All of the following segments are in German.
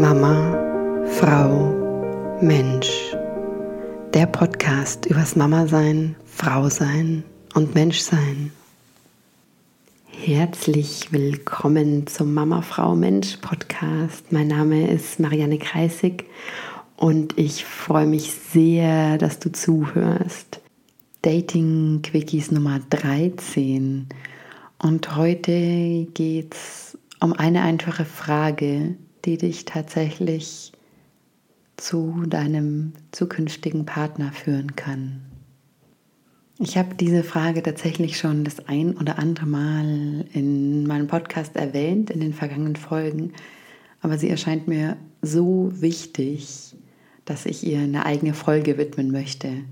Mama, Frau, Mensch. Der Podcast übers Mama sein, Frau sein und Mensch sein. Herzlich willkommen zum Mama, Frau, Mensch Podcast. Mein Name ist Marianne Kreisig und ich freue mich sehr, dass du zuhörst. Dating Quickies Nummer 13. Und heute geht es um eine einfache Frage, die dich tatsächlich zu deinem zukünftigen Partner führen kann. Ich habe diese Frage tatsächlich schon das ein oder andere Mal in meinem Podcast erwähnt, in den vergangenen Folgen, aber sie erscheint mir so wichtig, dass ich ihr eine eigene Folge widmen möchte.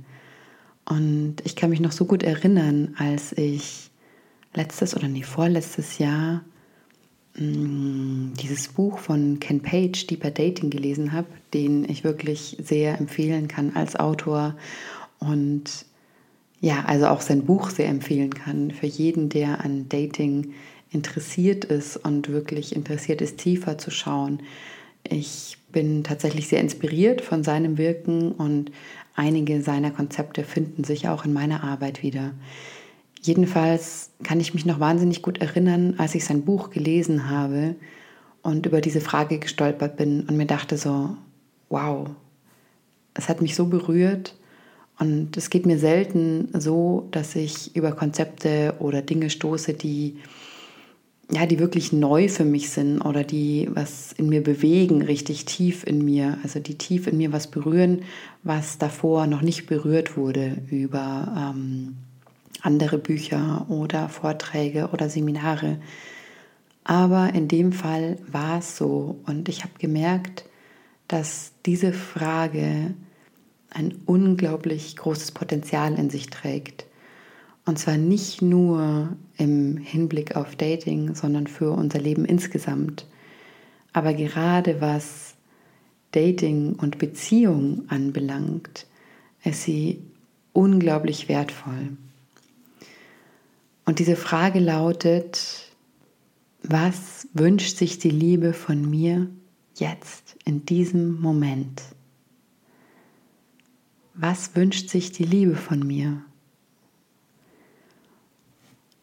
Und ich kann mich noch so gut erinnern, als ich letztes oder nee, vorletztes Jahr dieses Buch von Ken Page, Deeper Dating, gelesen habe, den ich wirklich sehr empfehlen kann als Autor und ja, also auch sein Buch sehr empfehlen kann für jeden, der an Dating interessiert ist und wirklich interessiert ist, tiefer zu schauen. Ich bin tatsächlich sehr inspiriert von seinem Wirken und einige seiner Konzepte finden sich auch in meiner Arbeit wieder. Jedenfalls kann ich mich noch wahnsinnig gut erinnern, als ich sein Buch gelesen habe und über diese Frage gestolpert bin und mir dachte so, wow, es hat mich so berührt und es geht mir selten so, dass ich über Konzepte oder Dinge stoße, die ja, die wirklich neu für mich sind oder die was in mir bewegen, richtig tief in mir, also die tief in mir was berühren, was davor noch nicht berührt wurde über ähm, andere Bücher oder Vorträge oder Seminare. Aber in dem Fall war es so und ich habe gemerkt, dass diese Frage ein unglaublich großes Potenzial in sich trägt. Und zwar nicht nur im Hinblick auf Dating, sondern für unser Leben insgesamt. Aber gerade was Dating und Beziehung anbelangt, ist sie unglaublich wertvoll. Und diese Frage lautet, was wünscht sich die Liebe von mir jetzt, in diesem Moment? Was wünscht sich die Liebe von mir?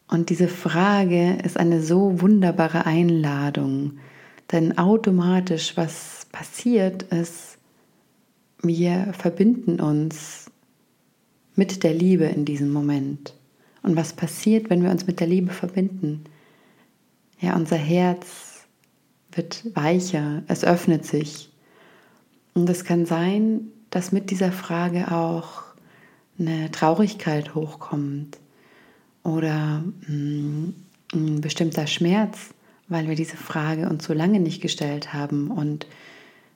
Und diese Frage ist eine so wunderbare Einladung, denn automatisch, was passiert, ist, wir verbinden uns mit der Liebe in diesem Moment. Und was passiert, wenn wir uns mit der Liebe verbinden? Ja, unser Herz wird weicher, es öffnet sich. Und es kann sein, dass mit dieser Frage auch eine Traurigkeit hochkommt oder mm, ein bestimmter Schmerz, weil wir diese Frage uns so lange nicht gestellt haben und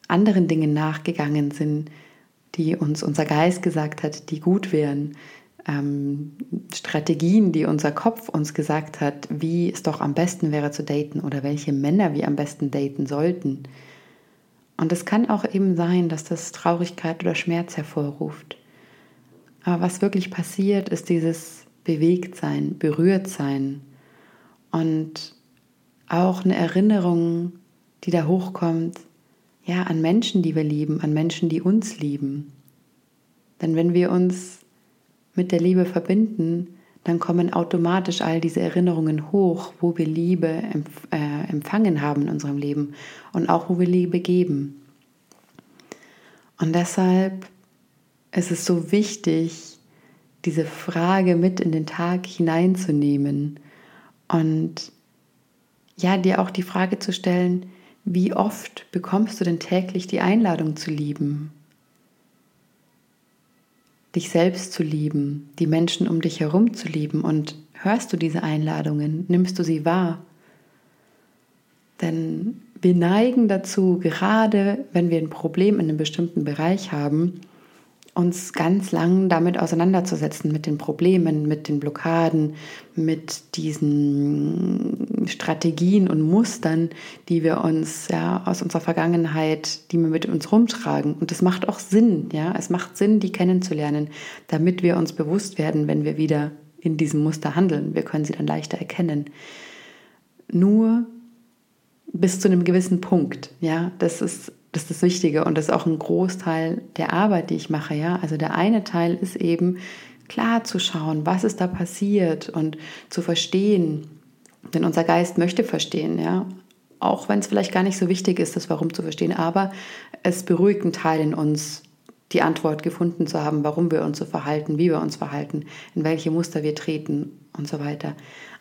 anderen Dingen nachgegangen sind, die uns unser Geist gesagt hat, die gut wären, ähm, Strategien, die unser Kopf uns gesagt hat, wie es doch am besten wäre zu daten oder welche Männer wir am besten daten sollten. Und es kann auch eben sein, dass das Traurigkeit oder Schmerz hervorruft. Aber was wirklich passiert, ist dieses Bewegtsein, Berührtsein und auch eine Erinnerung, die da hochkommt, ja, an Menschen, die wir lieben, an Menschen, die uns lieben. Denn wenn wir uns mit der Liebe verbinden, dann kommen automatisch all diese Erinnerungen hoch, wo wir Liebe äh, empfangen haben in unserem Leben und auch wo wir Liebe geben. Und deshalb ist es so wichtig, diese Frage mit in den Tag hineinzunehmen und ja, dir auch die Frage zu stellen, wie oft bekommst du denn täglich die Einladung zu lieben? Dich selbst zu lieben, die Menschen um dich herum zu lieben und hörst du diese Einladungen, nimmst du sie wahr? Denn wir neigen dazu, gerade wenn wir ein Problem in einem bestimmten Bereich haben, uns ganz lang damit auseinanderzusetzen, mit den Problemen, mit den Blockaden, mit diesen Strategien und Mustern, die wir uns ja aus unserer Vergangenheit, die wir mit uns rumtragen. Und es macht auch Sinn, ja, es macht Sinn, die kennenzulernen, damit wir uns bewusst werden, wenn wir wieder in diesem Muster handeln. Wir können sie dann leichter erkennen. Nur bis zu einem gewissen Punkt. Ja, das ist, das ist das Wichtige und das ist auch ein Großteil der Arbeit, die ich mache. Ja, also der eine Teil ist eben klar zu schauen, was ist da passiert und zu verstehen, denn unser Geist möchte verstehen. Ja, auch wenn es vielleicht gar nicht so wichtig ist, das Warum zu verstehen, aber es beruhigt einen Teil in uns, die Antwort gefunden zu haben, warum wir uns so verhalten, wie wir uns verhalten, in welche Muster wir treten und so weiter.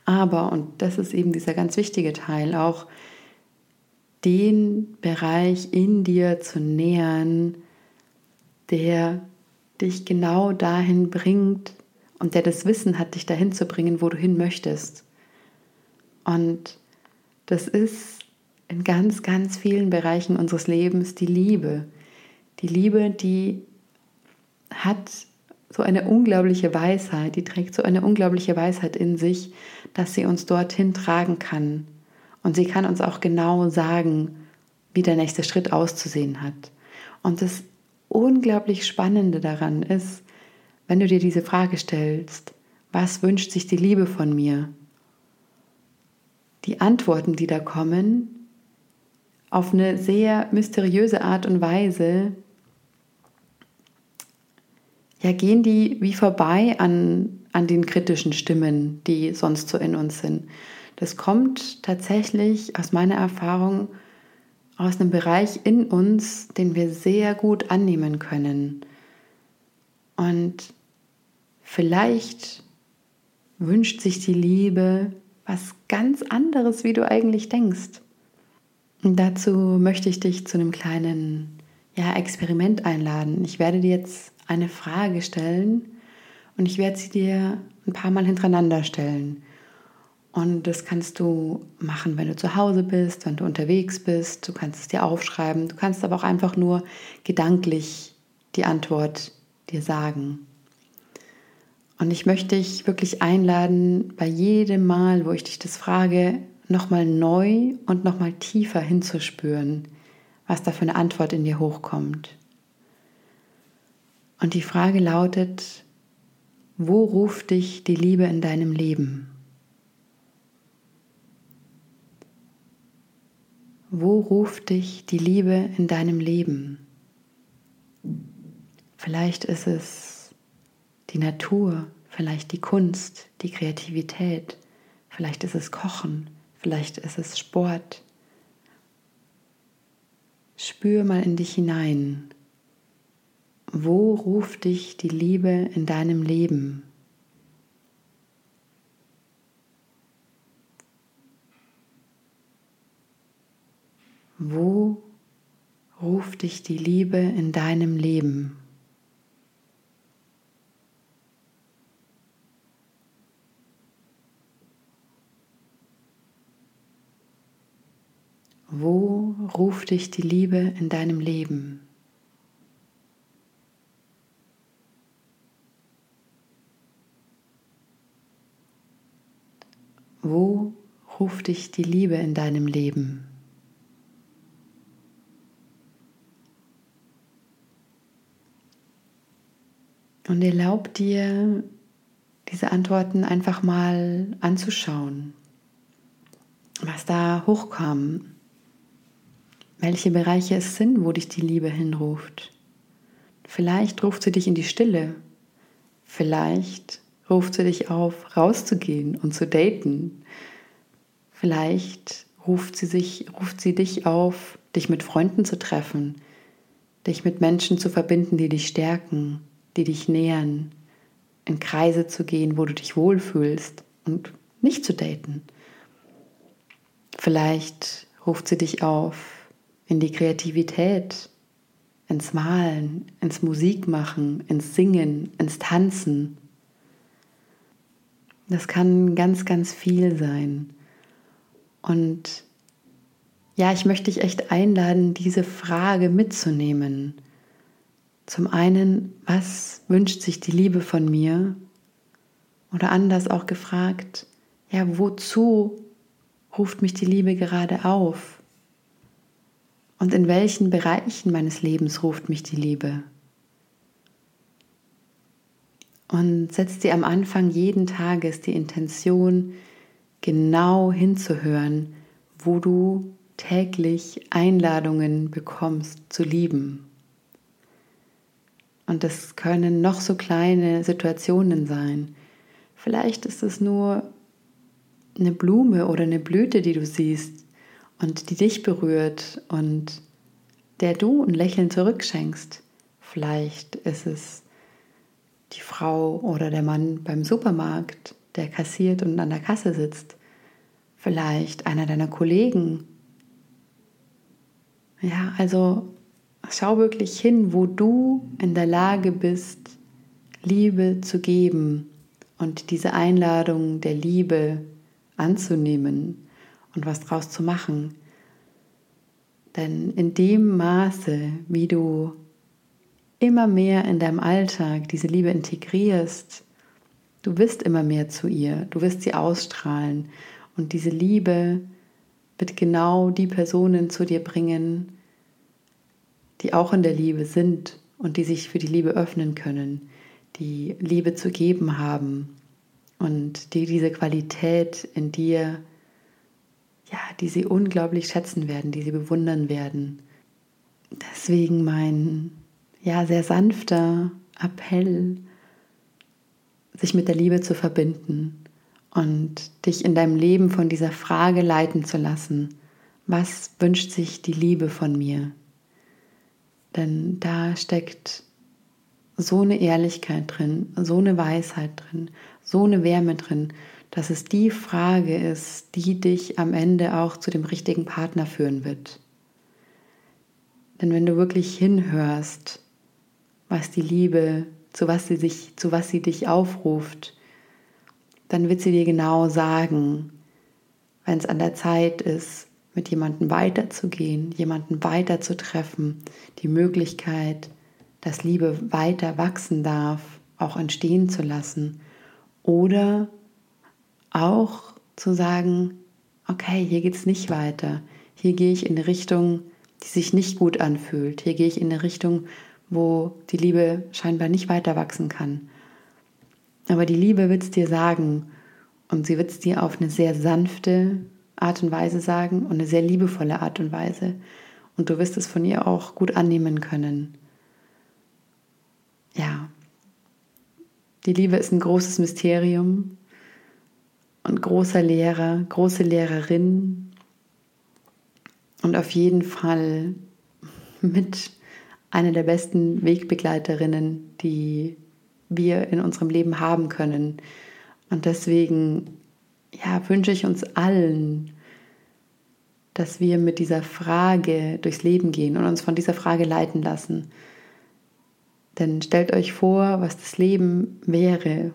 Aber, und das ist eben dieser ganz wichtige Teil, auch den Bereich in dir zu nähern, der dich genau dahin bringt und der das Wissen hat, dich dahin zu bringen, wo du hin möchtest. Und das ist in ganz, ganz vielen Bereichen unseres Lebens die Liebe. Die Liebe, die hat so eine unglaubliche Weisheit, die trägt so eine unglaubliche Weisheit in sich, dass sie uns dorthin tragen kann. Und sie kann uns auch genau sagen, wie der nächste Schritt auszusehen hat. Und das unglaublich Spannende daran ist, wenn du dir diese Frage stellst, was wünscht sich die Liebe von mir? Die Antworten, die da kommen, auf eine sehr mysteriöse Art und Weise, ja, gehen die wie vorbei an, an den kritischen Stimmen, die sonst so in uns sind. Das kommt tatsächlich aus meiner Erfahrung aus einem Bereich in uns, den wir sehr gut annehmen können. Und vielleicht wünscht sich die Liebe was ganz anderes, wie du eigentlich denkst. Und dazu möchte ich dich zu einem kleinen ja, Experiment einladen. Ich werde dir jetzt eine Frage stellen und ich werde sie dir ein paar Mal hintereinander stellen. Und das kannst du machen, wenn du zu Hause bist, wenn du unterwegs bist. Du kannst es dir aufschreiben. Du kannst aber auch einfach nur gedanklich die Antwort dir sagen. Und ich möchte dich wirklich einladen, bei jedem Mal, wo ich dich das frage, nochmal neu und nochmal tiefer hinzuspüren, was da für eine Antwort in dir hochkommt. Und die Frage lautet, wo ruft dich die Liebe in deinem Leben? Wo ruft dich die Liebe in deinem Leben? Vielleicht ist es die Natur, vielleicht die Kunst, die Kreativität, vielleicht ist es Kochen, vielleicht ist es Sport. Spür mal in dich hinein. Wo ruft dich die Liebe in deinem Leben? Wo ruft dich die Liebe in deinem Leben? Wo ruft dich die Liebe in deinem Leben? Wo ruft dich die Liebe in deinem Leben? Und erlaub dir, diese Antworten einfach mal anzuschauen, was da hochkam, welche Bereiche es sind, wo dich die Liebe hinruft. Vielleicht ruft sie dich in die Stille, vielleicht ruft sie dich auf, rauszugehen und zu daten. Vielleicht ruft sie, sich, ruft sie dich auf, dich mit Freunden zu treffen, dich mit Menschen zu verbinden, die dich stärken, die dich nähern, in Kreise zu gehen, wo du dich wohlfühlst und nicht zu daten. Vielleicht ruft sie dich auf in die Kreativität, ins Malen, ins Musikmachen, ins Singen, ins Tanzen. Das kann ganz, ganz viel sein. Und ja, ich möchte dich echt einladen, diese Frage mitzunehmen. Zum einen, was wünscht sich die Liebe von mir? Oder anders auch gefragt, ja, wozu ruft mich die Liebe gerade auf? Und in welchen Bereichen meines Lebens ruft mich die Liebe? Und setz dir am Anfang jeden Tages die Intention, genau hinzuhören, wo du täglich Einladungen bekommst zu lieben. Und das können noch so kleine Situationen sein. Vielleicht ist es nur eine Blume oder eine Blüte, die du siehst und die dich berührt und der du ein Lächeln zurückschenkst. Vielleicht ist es die Frau oder der Mann beim Supermarkt, der kassiert und an der Kasse sitzt. Vielleicht einer deiner Kollegen. Ja, also schau wirklich hin, wo du in der Lage bist, Liebe zu geben und diese Einladung der Liebe anzunehmen und was draus zu machen. Denn in dem Maße, wie du immer mehr in deinem Alltag diese Liebe integrierst, du wirst immer mehr zu ihr, du wirst sie ausstrahlen und diese Liebe wird genau die Personen zu dir bringen, die auch in der Liebe sind und die sich für die Liebe öffnen können, die Liebe zu geben haben und die diese Qualität in dir, ja, die sie unglaublich schätzen werden, die sie bewundern werden. Deswegen mein, ja, sehr sanfter Appell, sich mit der Liebe zu verbinden und dich in deinem Leben von dieser Frage leiten zu lassen, was wünscht sich die Liebe von mir? Denn da steckt so eine Ehrlichkeit drin, so eine Weisheit drin, so eine Wärme drin, dass es die Frage ist, die dich am Ende auch zu dem richtigen Partner führen wird. Denn wenn du wirklich hinhörst, was die Liebe, zu was sie sich, zu was sie dich aufruft, dann wird sie dir genau sagen, wenn es an der Zeit ist, mit jemandem weiterzugehen, jemanden weiterzutreffen, die Möglichkeit, dass Liebe weiter wachsen darf, auch entstehen zu lassen. Oder auch zu sagen, okay, hier geht es nicht weiter. Hier gehe ich in eine Richtung, die sich nicht gut anfühlt. Hier gehe ich in eine Richtung, wo die Liebe scheinbar nicht weiter wachsen kann. Aber die Liebe wird es dir sagen und sie wird es dir auf eine sehr sanfte, Art und Weise sagen und eine sehr liebevolle Art und Weise. Und du wirst es von ihr auch gut annehmen können. Ja, die Liebe ist ein großes Mysterium und großer Lehrer, große Lehrerin und auf jeden Fall mit einer der besten Wegbegleiterinnen, die wir in unserem Leben haben können. Und deswegen ja, wünsche ich uns allen, dass wir mit dieser Frage durchs Leben gehen und uns von dieser Frage leiten lassen. Denn stellt euch vor, was das Leben wäre.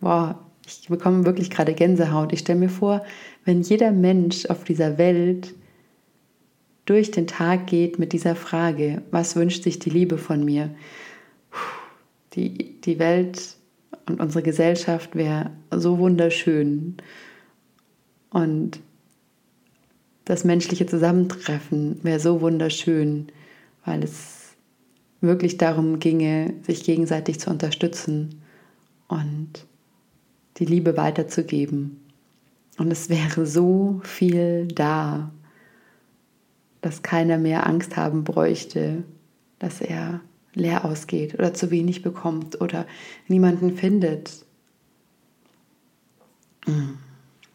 Boah, ich bekomme wirklich gerade Gänsehaut. Ich stelle mir vor, wenn jeder Mensch auf dieser Welt durch den Tag geht mit dieser Frage, was wünscht sich die Liebe von mir? Die, die Welt und unsere Gesellschaft wäre so wunderschön. Und das menschliche Zusammentreffen wäre so wunderschön, weil es wirklich darum ginge, sich gegenseitig zu unterstützen und die Liebe weiterzugeben. Und es wäre so viel da, dass keiner mehr Angst haben bräuchte, dass er leer ausgeht oder zu wenig bekommt oder niemanden findet. Mm.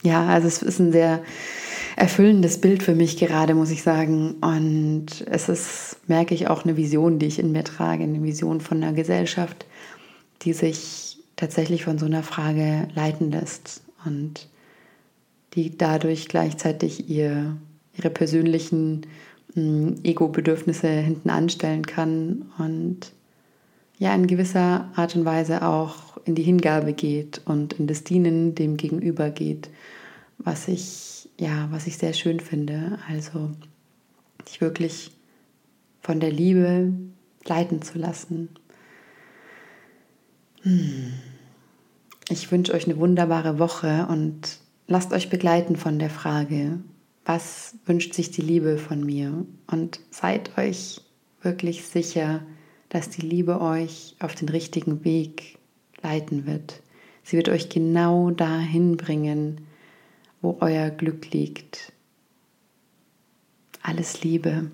Ja, also es ist ein sehr erfüllendes Bild für mich gerade, muss ich sagen. Und es ist, merke ich, auch eine Vision, die ich in mir trage, eine Vision von einer Gesellschaft, die sich tatsächlich von so einer Frage leiten lässt und die dadurch gleichzeitig ihr, ihre persönlichen hm, Ego-Bedürfnisse hinten anstellen kann und ja in gewisser Art und Weise auch in die Hingabe geht und in das Dienen dem Gegenüber geht, was ich ja, was ich sehr schön finde. Also dich wirklich von der Liebe leiten zu lassen. Hm. Ich wünsche euch eine wunderbare Woche und lasst euch begleiten von der Frage, was wünscht sich die Liebe von mir? Und seid euch wirklich sicher, dass die Liebe euch auf den richtigen Weg leiten wird. Sie wird euch genau dahin bringen, wo euer Glück liegt. Alles Liebe.